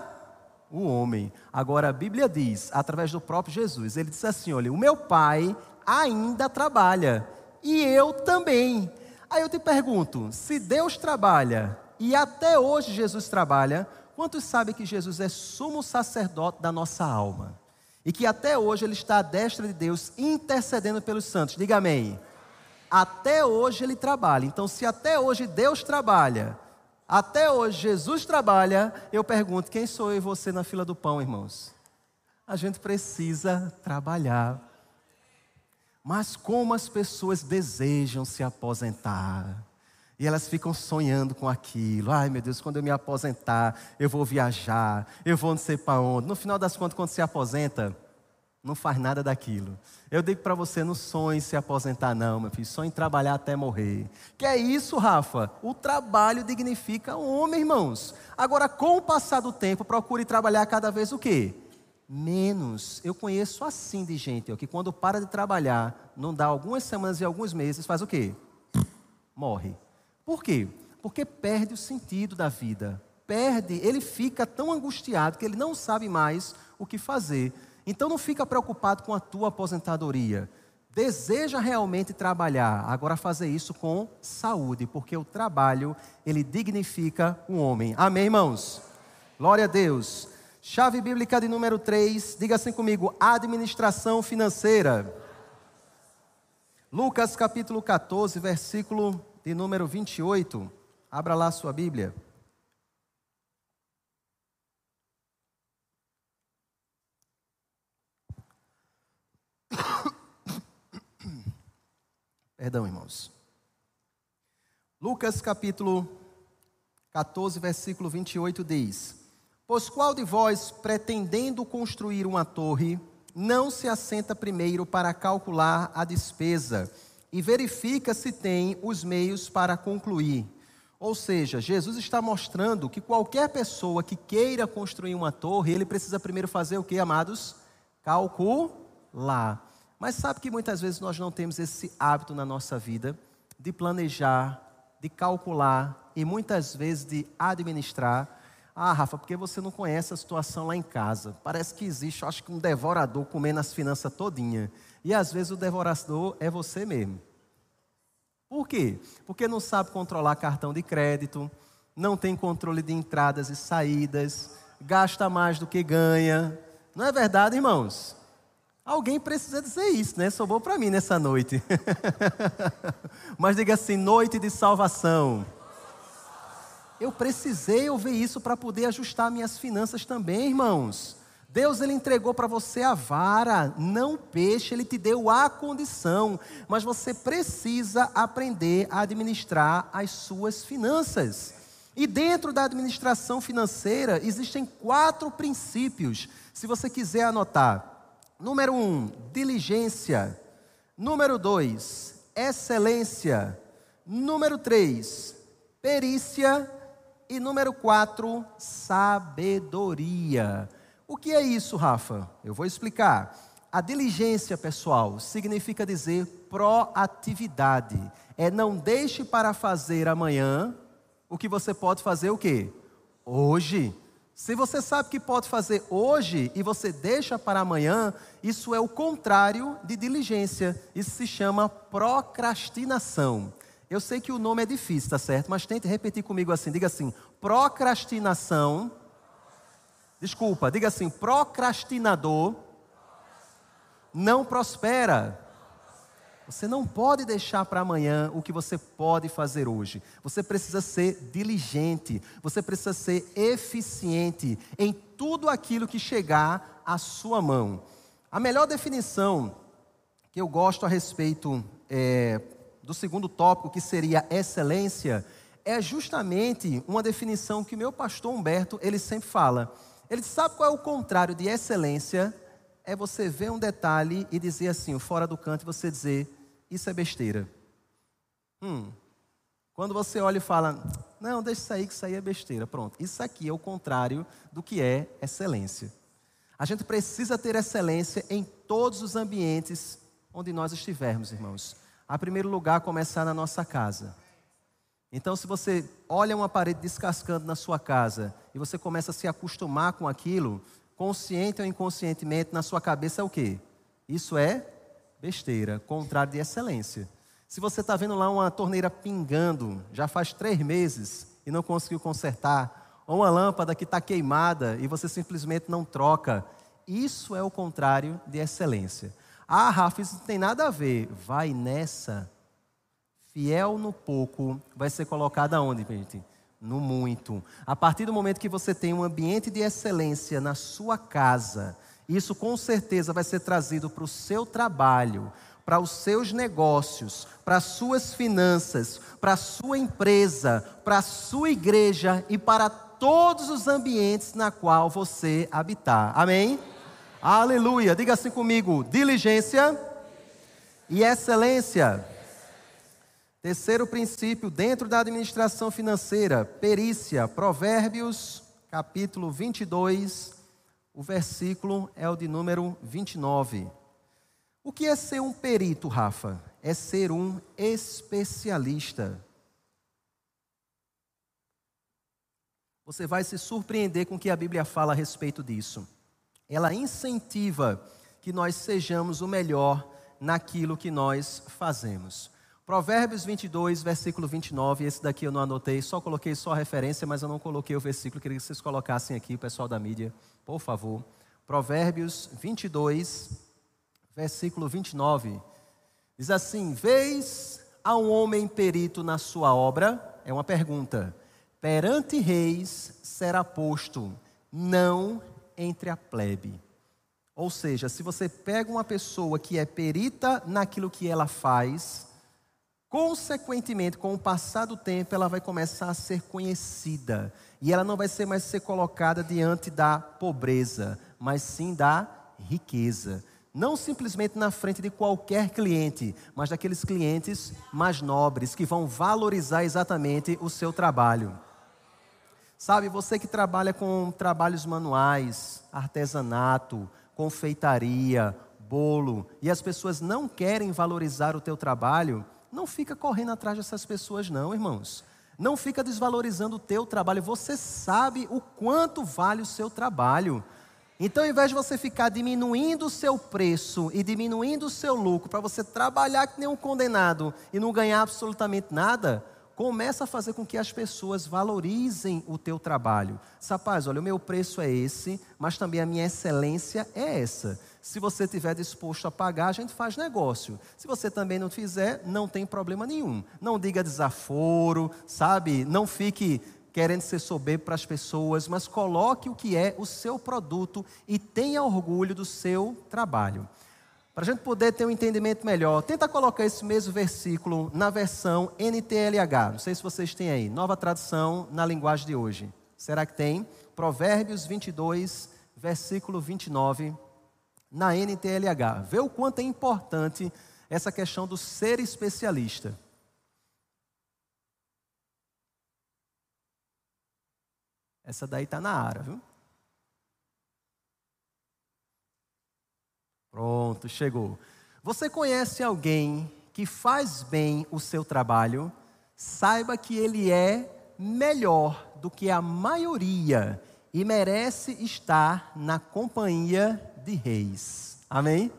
o homem. Agora a Bíblia diz, através do próprio Jesus, ele disse assim: olha, o meu pai ainda trabalha e eu também. Aí eu te pergunto: se Deus trabalha e até hoje Jesus trabalha, quantos sabem que Jesus é sumo sacerdote da nossa alma? E que até hoje ele está à destra de Deus intercedendo pelos santos? Diga amém. Até hoje ele trabalha. Então, se até hoje Deus trabalha, até hoje Jesus trabalha, eu pergunto: quem sou eu e você na fila do pão, irmãos? A gente precisa trabalhar. Mas como as pessoas desejam se aposentar. E elas ficam sonhando com aquilo. Ai, meu Deus, quando eu me aposentar, eu vou viajar, eu vou não sei para onde. No final das contas, quando se aposenta, não faz nada daquilo. Eu digo para você, não sonhe se aposentar, não, meu filho. Sonhe trabalhar até morrer. Que é isso, Rafa? O trabalho dignifica o homem, irmãos. Agora, com o passar do tempo, procure trabalhar cada vez o quê? Menos. Eu conheço assim de gente, ó, que quando para de trabalhar, não dá algumas semanas e alguns meses, faz o quê? Morre. Por quê? Porque perde o sentido da vida. Perde, ele fica tão angustiado que ele não sabe mais o que fazer. Então não fica preocupado com a tua aposentadoria. Deseja realmente trabalhar, agora fazer isso com saúde, porque o trabalho, ele dignifica o homem. Amém, irmãos? Glória a Deus. Chave bíblica de número 3, diga assim comigo: administração financeira. Lucas capítulo 14, versículo de número 28. Abra lá a sua Bíblia. Perdão, irmãos. Lucas capítulo 14, versículo 28 diz: Pois qual de vós, pretendendo construir uma torre, não se assenta primeiro para calcular a despesa e verifica se tem os meios para concluir? Ou seja, Jesus está mostrando que qualquer pessoa que queira construir uma torre, ele precisa primeiro fazer o que, amados? Calcular. Mas sabe que muitas vezes nós não temos esse hábito na nossa vida de planejar, de calcular e muitas vezes de administrar. Ah, Rafa, porque você não conhece a situação lá em casa. Parece que existe, acho que um devorador comendo as finanças todinha. E às vezes o devorador é você mesmo. Por quê? Porque não sabe controlar cartão de crédito, não tem controle de entradas e saídas, gasta mais do que ganha. Não é verdade, irmãos? Alguém precisa dizer isso, né? Sobrou para mim nessa noite. Mas diga assim: noite de salvação. Eu precisei ouvir isso para poder ajustar minhas finanças também, irmãos. Deus ele entregou para você a vara, não o peixe, ele te deu a condição, mas você precisa aprender a administrar as suas finanças. E dentro da administração financeira existem quatro princípios, se você quiser anotar. Número um, diligência. Número dois, excelência. Número três, perícia. E número quatro, sabedoria. O que é isso, Rafa? Eu vou explicar. A diligência, pessoal, significa dizer proatividade. É não deixe para fazer amanhã o que você pode fazer o quê? Hoje. Se você sabe que pode fazer hoje e você deixa para amanhã, isso é o contrário de diligência. Isso se chama procrastinação. Eu sei que o nome é difícil, tá certo? Mas tente repetir comigo assim. Diga assim: procrastinação. Desculpa, diga assim: procrastinador não prospera. Você não pode deixar para amanhã o que você pode fazer hoje. Você precisa ser diligente, você precisa ser eficiente em tudo aquilo que chegar à sua mão. A melhor definição que eu gosto a respeito é, do segundo tópico, que seria excelência, é justamente uma definição que meu pastor Humberto ele sempre fala. Ele sabe qual é o contrário de excelência? É você ver um detalhe e dizer assim, fora do canto, e você dizer isso é besteira. Hum. Quando você olha e fala, não, deixa isso aí, que isso aí é besteira. Pronto. Isso aqui é o contrário do que é excelência. A gente precisa ter excelência em todos os ambientes onde nós estivermos, irmãos. A primeiro lugar, começar na nossa casa. Então, se você olha uma parede descascando na sua casa e você começa a se acostumar com aquilo, consciente ou inconscientemente, na sua cabeça é o quê? Isso é besteira, contrário de excelência. Se você está vendo lá uma torneira pingando, já faz três meses e não conseguiu consertar, ou uma lâmpada que está queimada e você simplesmente não troca, isso é o contrário de excelência. Ah, Rafa, isso não tem nada a ver. Vai nessa. Fiel no pouco vai ser colocado aonde, gente? No muito. A partir do momento que você tem um ambiente de excelência na sua casa, isso com certeza vai ser trazido para o seu trabalho, para os seus negócios, para as suas finanças, para a sua empresa, para a sua igreja e para todos os ambientes na qual você habitar. Amém? Aleluia. Diga assim comigo: diligência e excelência. Terceiro princípio, dentro da administração financeira, perícia. Provérbios, capítulo 22, o versículo é o de número 29. O que é ser um perito, Rafa? É ser um especialista. Você vai se surpreender com o que a Bíblia fala a respeito disso. ela incentiva que nós sejamos o melhor naquilo que nós fazemos. Provérbios 22, versículo 29, esse daqui eu não anotei, só coloquei só a referência, mas eu não coloquei o versículo, queria que vocês colocassem aqui, o pessoal da mídia, por favor. Provérbios 22, versículo 29, diz assim: Vês a um homem perito na sua obra? É uma pergunta. Perante reis será posto, não entre a plebe. Ou seja, se você pega uma pessoa que é perita naquilo que ela faz, Consequentemente, com o passar do tempo, ela vai começar a ser conhecida. E ela não vai ser mais ser colocada diante da pobreza, mas sim da riqueza. Não simplesmente na frente de qualquer cliente, mas daqueles clientes mais nobres, que vão valorizar exatamente o seu trabalho. Sabe, você que trabalha com trabalhos manuais, artesanato, confeitaria, bolo, e as pessoas não querem valorizar o teu trabalho, não fica correndo atrás dessas pessoas, não, irmãos. Não fica desvalorizando o teu trabalho. Você sabe o quanto vale o seu trabalho. Então, ao invés de você ficar diminuindo o seu preço e diminuindo o seu lucro para você trabalhar que nem um condenado e não ganhar absolutamente nada, começa a fazer com que as pessoas valorizem o teu trabalho. Rapaz, olha, o meu preço é esse, mas também a minha excelência é essa. Se você estiver disposto a pagar, a gente faz negócio. Se você também não fizer, não tem problema nenhum. Não diga desaforo, sabe? Não fique querendo ser soberbo para as pessoas, mas coloque o que é o seu produto e tenha orgulho do seu trabalho. Para a gente poder ter um entendimento melhor, tenta colocar esse mesmo versículo na versão NTLH. Não sei se vocês têm aí, nova tradução na linguagem de hoje. Será que tem? Provérbios 22, versículo 29 na NTLH. Vê o quanto é importante essa questão do ser especialista. Essa daí está na área, viu? Pronto, chegou. Você conhece alguém que faz bem o seu trabalho? Saiba que ele é melhor do que a maioria e merece estar na companhia de reis. Amém?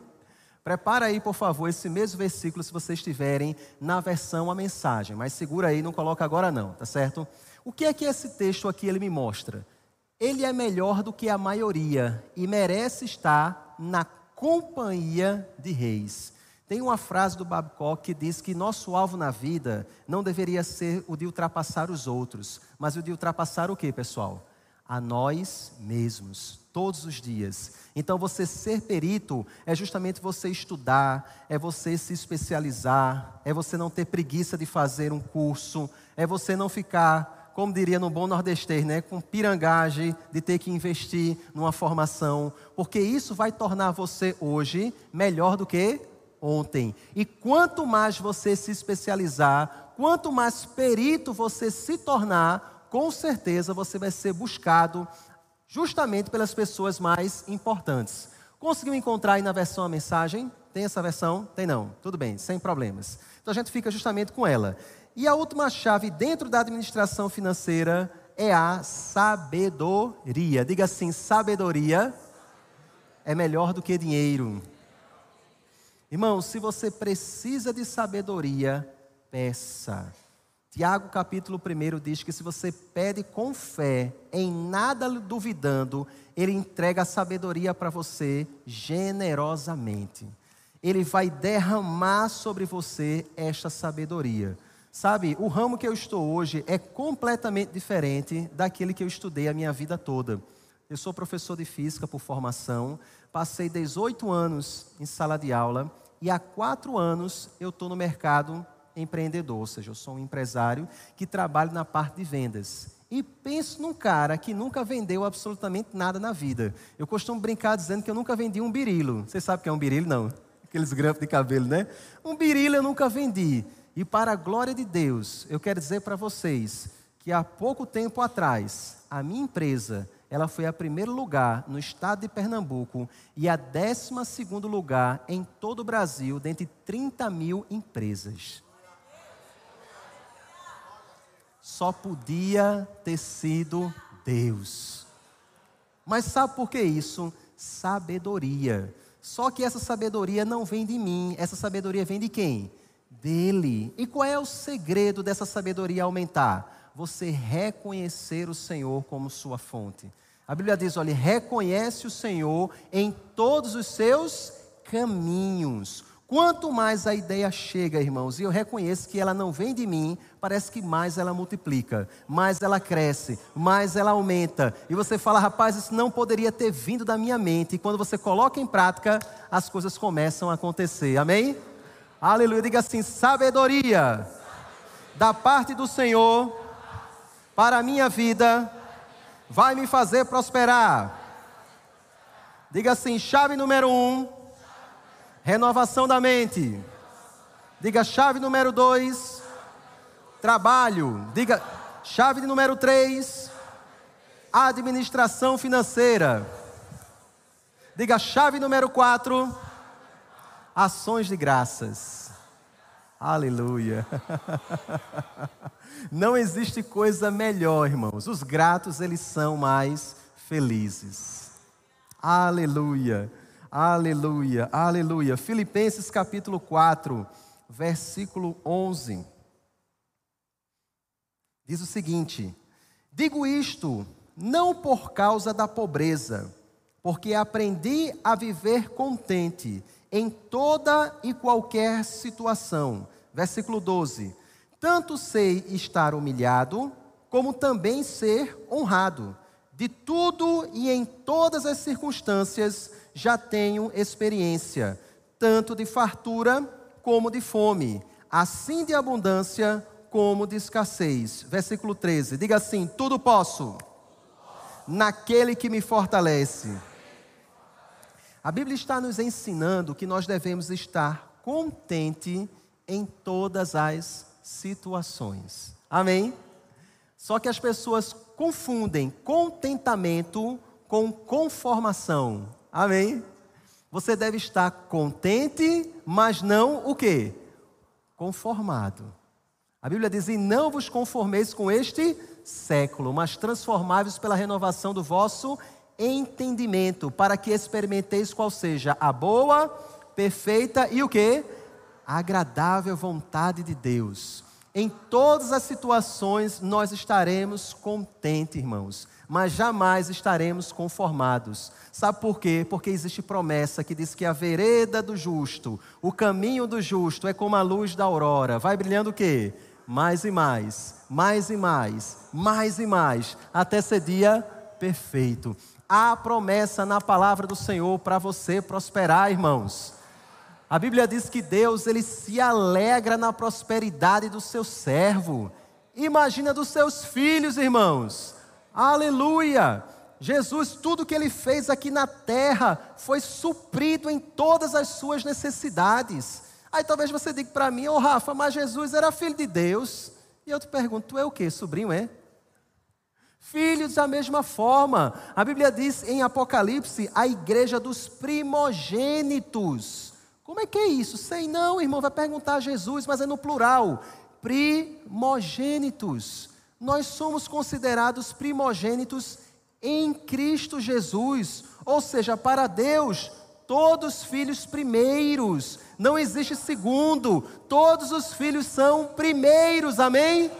Prepara aí, por favor, esse mesmo versículo se vocês estiverem na versão a mensagem, mas segura aí, não coloca agora não, tá certo? O que é que esse texto aqui ele me mostra? Ele é melhor do que a maioria e merece estar na companhia de reis. Tem uma frase do Babcock que diz que nosso alvo na vida não deveria ser o de ultrapassar os outros, mas o de ultrapassar o que, pessoal? A nós mesmos todos os dias. Então, você ser perito é justamente você estudar, é você se especializar, é você não ter preguiça de fazer um curso, é você não ficar, como diria no bom nordestês, né, com pirangagem de ter que investir numa formação, porque isso vai tornar você hoje melhor do que ontem. E quanto mais você se especializar, quanto mais perito você se tornar, com certeza você vai ser buscado justamente pelas pessoas mais importantes. Conseguiu encontrar aí na versão a mensagem? Tem essa versão? Tem não. Tudo bem, sem problemas. Então a gente fica justamente com ela. E a última chave dentro da administração financeira é a sabedoria. Diga assim: sabedoria é melhor do que dinheiro. Irmão, se você precisa de sabedoria, peça. Tiago capítulo 1 diz que se você pede com fé, em nada duvidando, ele entrega a sabedoria para você generosamente. Ele vai derramar sobre você esta sabedoria. Sabe, o ramo que eu estou hoje é completamente diferente daquele que eu estudei a minha vida toda. Eu sou professor de física por formação, passei 18 anos em sala de aula e há quatro anos eu estou no mercado empreendedor, ou seja, eu sou um empresário que trabalho na parte de vendas. E penso num cara que nunca vendeu absolutamente nada na vida. Eu costumo brincar dizendo que eu nunca vendi um birilo. Você sabe o que é um birilo? Não. Aqueles grampos de cabelo, né? Um birilo eu nunca vendi. E para a glória de Deus, eu quero dizer para vocês que há pouco tempo atrás, a minha empresa, ela foi a primeiro lugar no estado de Pernambuco e a décima segundo lugar em todo o Brasil, dentre 30 mil empresas. Só podia ter sido Deus. Mas sabe por que isso? sabedoria. Só que essa sabedoria não vem de mim, essa sabedoria vem de quem? Dele. E qual é o segredo dessa sabedoria aumentar? Você reconhecer o Senhor como sua fonte. A Bíblia diz: olha, reconhece o Senhor em todos os seus caminhos. Quanto mais a ideia chega, irmãos, e eu reconheço que ela não vem de mim, parece que mais ela multiplica, mais ela cresce, mais ela aumenta. E você fala, rapaz, isso não poderia ter vindo da minha mente. E quando você coloca em prática, as coisas começam a acontecer. Amém? Aleluia. Diga assim: sabedoria da parte do Senhor para a minha vida vai me fazer prosperar. Diga assim: chave número um Renovação da mente. Diga chave número dois. Trabalho. Diga chave número três. Administração financeira. Diga chave número quatro. Ações de graças. Aleluia. Não existe coisa melhor, irmãos. Os gratos, eles são mais felizes. Aleluia. Aleluia, aleluia. Filipenses capítulo 4, versículo 11. Diz o seguinte: Digo isto não por causa da pobreza, porque aprendi a viver contente em toda e qualquer situação. Versículo 12: Tanto sei estar humilhado, como também ser honrado. De tudo e em todas as circunstâncias, já tenho experiência, tanto de fartura como de fome, assim de abundância como de escassez. Versículo 13: diga assim: Tudo posso, naquele que me fortalece. A Bíblia está nos ensinando que nós devemos estar contente em todas as situações. Amém? Só que as pessoas confundem contentamento com conformação. Amém? Você deve estar contente, mas não o quê? Conformado. A Bíblia diz: E não vos conformeis com este século, mas transformáveis pela renovação do vosso entendimento, para que experimenteis qual seja a boa, perfeita e o que? Agradável vontade de Deus. Em todas as situações nós estaremos contentes, irmãos mas jamais estaremos conformados. Sabe por quê? Porque existe promessa que diz que a vereda do justo, o caminho do justo é como a luz da aurora. Vai brilhando o quê? Mais e mais, mais e mais, mais e mais, até ser dia perfeito. Há promessa na palavra do Senhor para você prosperar, irmãos. A Bíblia diz que Deus ele se alegra na prosperidade do seu servo. Imagina dos seus filhos, irmãos. Aleluia! Jesus, tudo que ele fez aqui na terra foi suprido em todas as suas necessidades. Aí talvez você diga para mim, ô oh, Rafa, mas Jesus era filho de Deus. E eu te pergunto, tu é o que? Sobrinho é? Filhos da mesma forma. A Bíblia diz em Apocalipse a igreja dos primogênitos. Como é que é isso? Sei não, irmão, vai perguntar a Jesus, mas é no plural. Primogênitos nós somos considerados primogênitos em Cristo Jesus, ou seja, para Deus, todos filhos primeiros, não existe segundo, todos os filhos são primeiros, amém?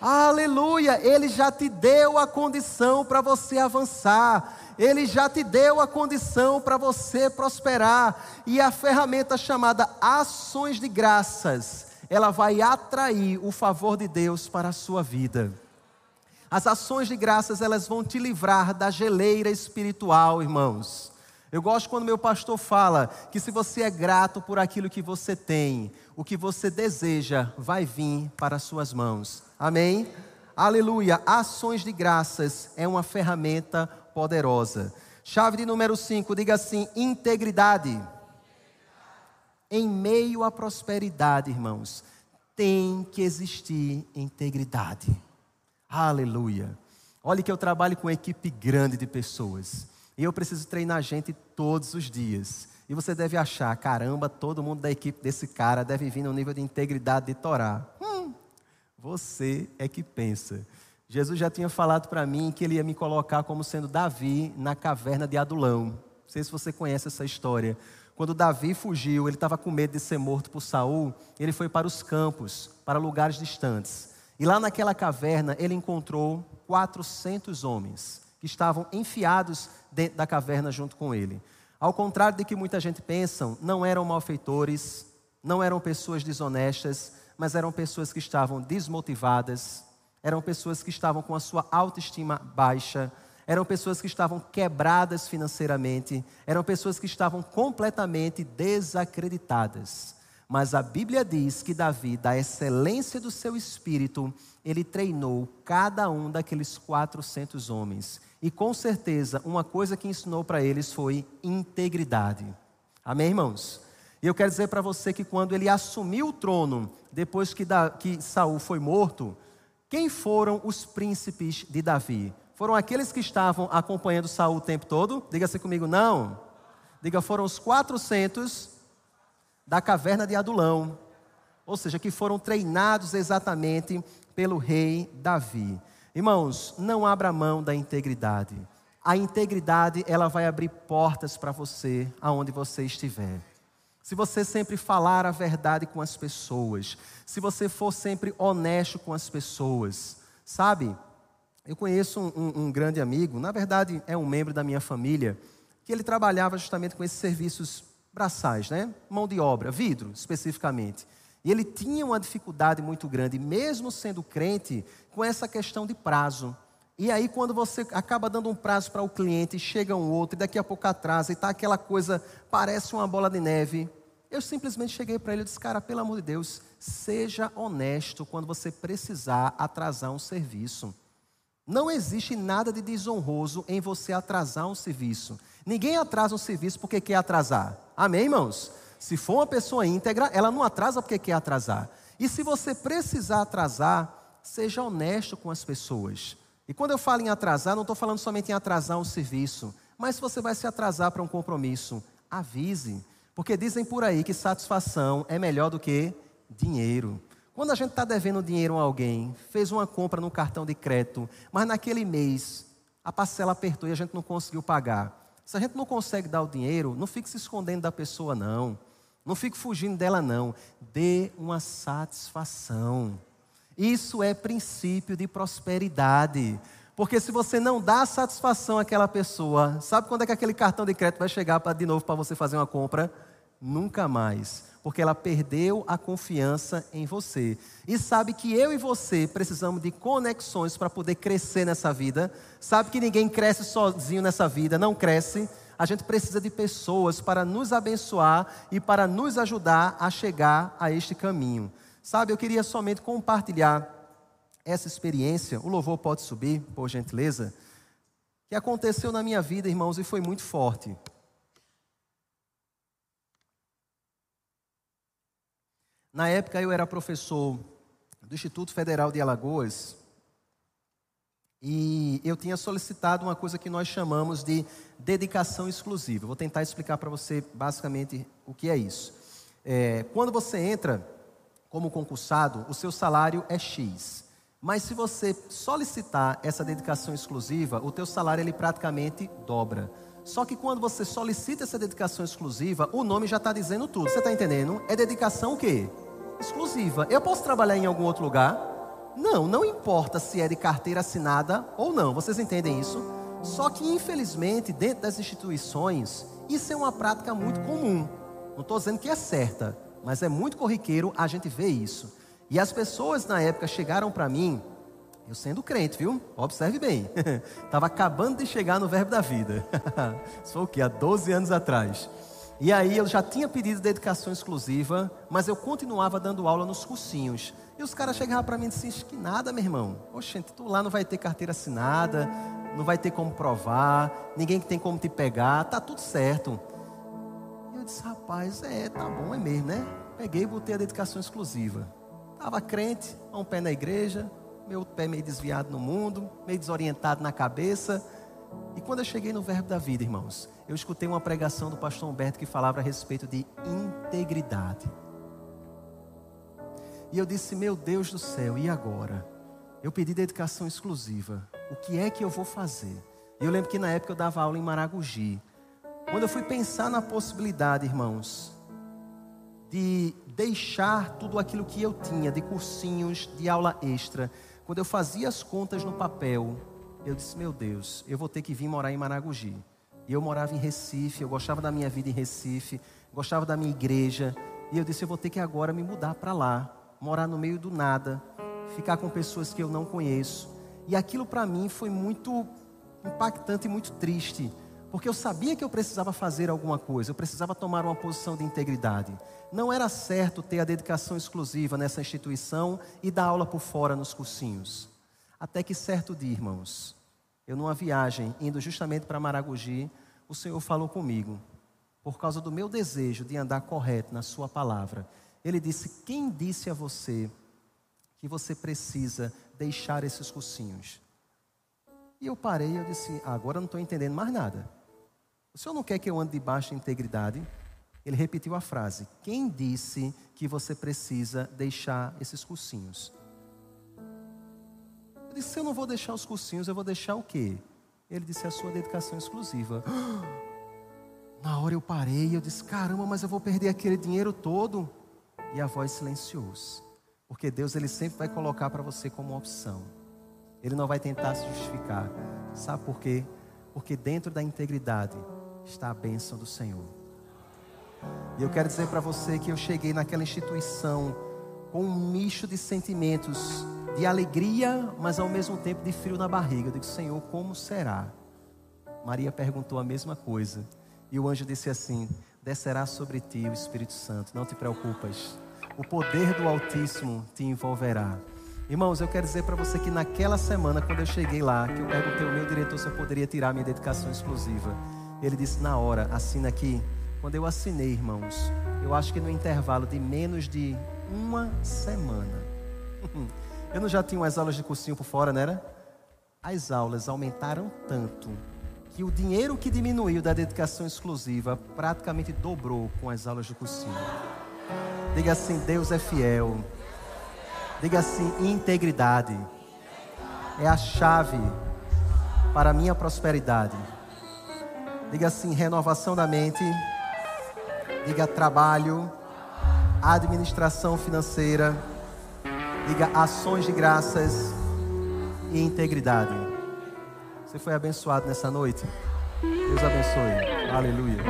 Aleluia, Ele já te deu a condição para você avançar, Ele já te deu a condição para você prosperar, e a ferramenta chamada ações de graças, ela vai atrair o favor de Deus para a sua vida. As ações de graças, elas vão te livrar da geleira espiritual, irmãos. Eu gosto quando meu pastor fala que se você é grato por aquilo que você tem, o que você deseja vai vir para as suas mãos. Amém? Aleluia. Ações de graças é uma ferramenta poderosa. Chave de número 5, diga assim: integridade. Em meio à prosperidade, irmãos, tem que existir integridade. Aleluia. Olha que eu trabalho com uma equipe grande de pessoas. E eu preciso treinar gente todos os dias. E você deve achar, caramba, todo mundo da equipe desse cara deve vir no nível de integridade de Torá. Hum, você é que pensa. Jesus já tinha falado para mim que ele ia me colocar como sendo Davi na caverna de Adulão. Não sei se você conhece essa história. Quando Davi fugiu, ele estava com medo de ser morto por Saul, ele foi para os campos, para lugares distantes. E lá naquela caverna ele encontrou 400 homens que estavam enfiados dentro da caverna junto com ele. Ao contrário de que muita gente pensa, não eram malfeitores, não eram pessoas desonestas, mas eram pessoas que estavam desmotivadas, eram pessoas que estavam com a sua autoestima baixa, eram pessoas que estavam quebradas financeiramente, eram pessoas que estavam completamente desacreditadas. Mas a Bíblia diz que Davi, da excelência do seu espírito, ele treinou cada um daqueles 400 homens. E com certeza, uma coisa que ensinou para eles foi integridade. Amém, irmãos? E eu quero dizer para você que quando ele assumiu o trono, depois que, da, que Saul foi morto, quem foram os príncipes de Davi? Foram aqueles que estavam acompanhando Saul o tempo todo? Diga-se comigo, não. Diga, foram os 400 da caverna de Adulão. Ou seja, que foram treinados exatamente pelo rei Davi. Irmãos, não abra mão da integridade. A integridade, ela vai abrir portas para você aonde você estiver. Se você sempre falar a verdade com as pessoas, se você for sempre honesto com as pessoas, sabe? Eu conheço um, um, grande amigo, na verdade é um membro da minha família, que ele trabalhava justamente com esses serviços braçais, né? Mão de obra, vidro especificamente. E ele tinha uma dificuldade muito grande, mesmo sendo crente, com essa questão de prazo. E aí, quando você acaba dando um prazo para o cliente, chega um outro, e daqui a pouco atrasa, e está aquela coisa, parece uma bola de neve. Eu simplesmente cheguei para ele e disse: Cara, pelo amor de Deus, seja honesto quando você precisar atrasar um serviço. Não existe nada de desonroso em você atrasar um serviço. Ninguém atrasa um serviço porque quer atrasar. Amém, irmãos? Se for uma pessoa íntegra, ela não atrasa porque quer atrasar. E se você precisar atrasar, seja honesto com as pessoas. E quando eu falo em atrasar, não estou falando somente em atrasar um serviço, mas se você vai se atrasar para um compromisso, avise. Porque dizem por aí que satisfação é melhor do que dinheiro. Quando a gente está devendo dinheiro a alguém, fez uma compra no cartão de crédito, mas naquele mês a parcela apertou e a gente não conseguiu pagar. Se a gente não consegue dar o dinheiro, não fique se escondendo da pessoa, não. Não fique fugindo dela, não. Dê uma satisfação. Isso é princípio de prosperidade. Porque se você não dá satisfação àquela pessoa, sabe quando é que aquele cartão de crédito vai chegar pra, de novo para você fazer uma compra? Nunca mais porque ela perdeu a confiança em você. E sabe que eu e você precisamos de conexões para poder crescer nessa vida. Sabe que ninguém cresce sozinho nessa vida, não cresce. A gente precisa de pessoas para nos abençoar e para nos ajudar a chegar a este caminho. Sabe, eu queria somente compartilhar essa experiência. O louvor pode subir, por gentileza. Que aconteceu na minha vida, irmãos, e foi muito forte. Na época eu era professor do Instituto Federal de Alagoas e eu tinha solicitado uma coisa que nós chamamos de dedicação exclusiva. Vou tentar explicar para você basicamente o que é isso. É, quando você entra como concursado, o seu salário é X. Mas se você solicitar essa dedicação exclusiva, o teu salário ele praticamente dobra. Só que quando você solicita essa dedicação exclusiva, o nome já está dizendo tudo. Você está entendendo? É dedicação o quê? Exclusiva. Eu posso trabalhar em algum outro lugar? Não, não importa se é de carteira assinada ou não. Vocês entendem isso? Só que, infelizmente, dentro das instituições, isso é uma prática muito comum. Não estou dizendo que é certa, mas é muito corriqueiro a gente ver isso. E as pessoas na época chegaram para mim eu sendo crente, viu? Observe bem. Estava acabando de chegar no verbo da vida. Foi o quê? Há 12 anos atrás. E aí eu já tinha pedido dedicação exclusiva, mas eu continuava dando aula nos cursinhos. E os caras chegavam para mim e diziam, que nada, meu irmão. Oxente, tu lá não vai ter carteira assinada, não vai ter como provar, ninguém que tem como te pegar, tá tudo certo. E eu disse, rapaz, é, tá bom, é mesmo, né? Peguei e botei a dedicação exclusiva. Estava crente, um pé na igreja, meu pé meio desviado no mundo, meio desorientado na cabeça. E quando eu cheguei no verbo da vida, irmãos, eu escutei uma pregação do pastor Humberto que falava a respeito de integridade. E eu disse: Meu Deus do céu, e agora? Eu pedi dedicação exclusiva. O que é que eu vou fazer? E eu lembro que na época eu dava aula em Maragogi. Quando eu fui pensar na possibilidade, irmãos, de deixar tudo aquilo que eu tinha, de cursinhos, de aula extra, quando eu fazia as contas no papel, eu disse: Meu Deus, eu vou ter que vir morar em Maragogi. E eu morava em Recife, eu gostava da minha vida em Recife, gostava da minha igreja. E eu disse: Eu vou ter que agora me mudar para lá, morar no meio do nada, ficar com pessoas que eu não conheço. E aquilo para mim foi muito impactante e muito triste, porque eu sabia que eu precisava fazer alguma coisa, eu precisava tomar uma posição de integridade. Não era certo ter a dedicação exclusiva nessa instituição e dar aula por fora nos cursinhos. Até que certo dia, irmãos, eu numa viagem indo justamente para Maragogi, o Senhor falou comigo, por causa do meu desejo de andar correto na Sua palavra. Ele disse: Quem disse a você que você precisa deixar esses cursinhos? E eu parei e disse: Agora eu não estou entendendo mais nada. O senhor não quer que eu ande de integridade? Ele repetiu a frase: Quem disse que você precisa deixar esses cursinhos? Eu disse: Se eu não vou deixar os cursinhos, eu vou deixar o quê? Ele disse: A sua dedicação exclusiva. Na hora eu parei, eu disse: Caramba, mas eu vou perder aquele dinheiro todo. E a voz silenciou-se. Porque Deus ele sempre vai colocar para você como opção. Ele não vai tentar se justificar. Sabe por quê? Porque dentro da integridade está a bênção do Senhor. E eu quero dizer para você que eu cheguei naquela instituição com um misto de sentimentos, de alegria, mas ao mesmo tempo de frio na barriga. Eu digo, Senhor, como será? Maria perguntou a mesma coisa. E o anjo disse assim: Descerá sobre ti o Espírito Santo, não te preocupas. O poder do Altíssimo te envolverá. Irmãos, eu quero dizer para você que naquela semana, quando eu cheguei lá, que eu perguntei ao meu diretor se eu poderia tirar minha dedicação exclusiva. Ele disse na hora, assina aqui. Quando eu assinei, irmãos, eu acho que no intervalo de menos de uma semana, eu não já tinha umas aulas de cursinho por fora, né? Era? As aulas aumentaram tanto que o dinheiro que diminuiu da dedicação exclusiva praticamente dobrou com as aulas de cursinho. Diga assim: Deus é fiel. Diga assim: integridade é a chave para a minha prosperidade. Diga assim: renovação da mente. Diga trabalho, administração financeira. Diga ações de graças e integridade. Você foi abençoado nessa noite? Deus abençoe. Aleluia.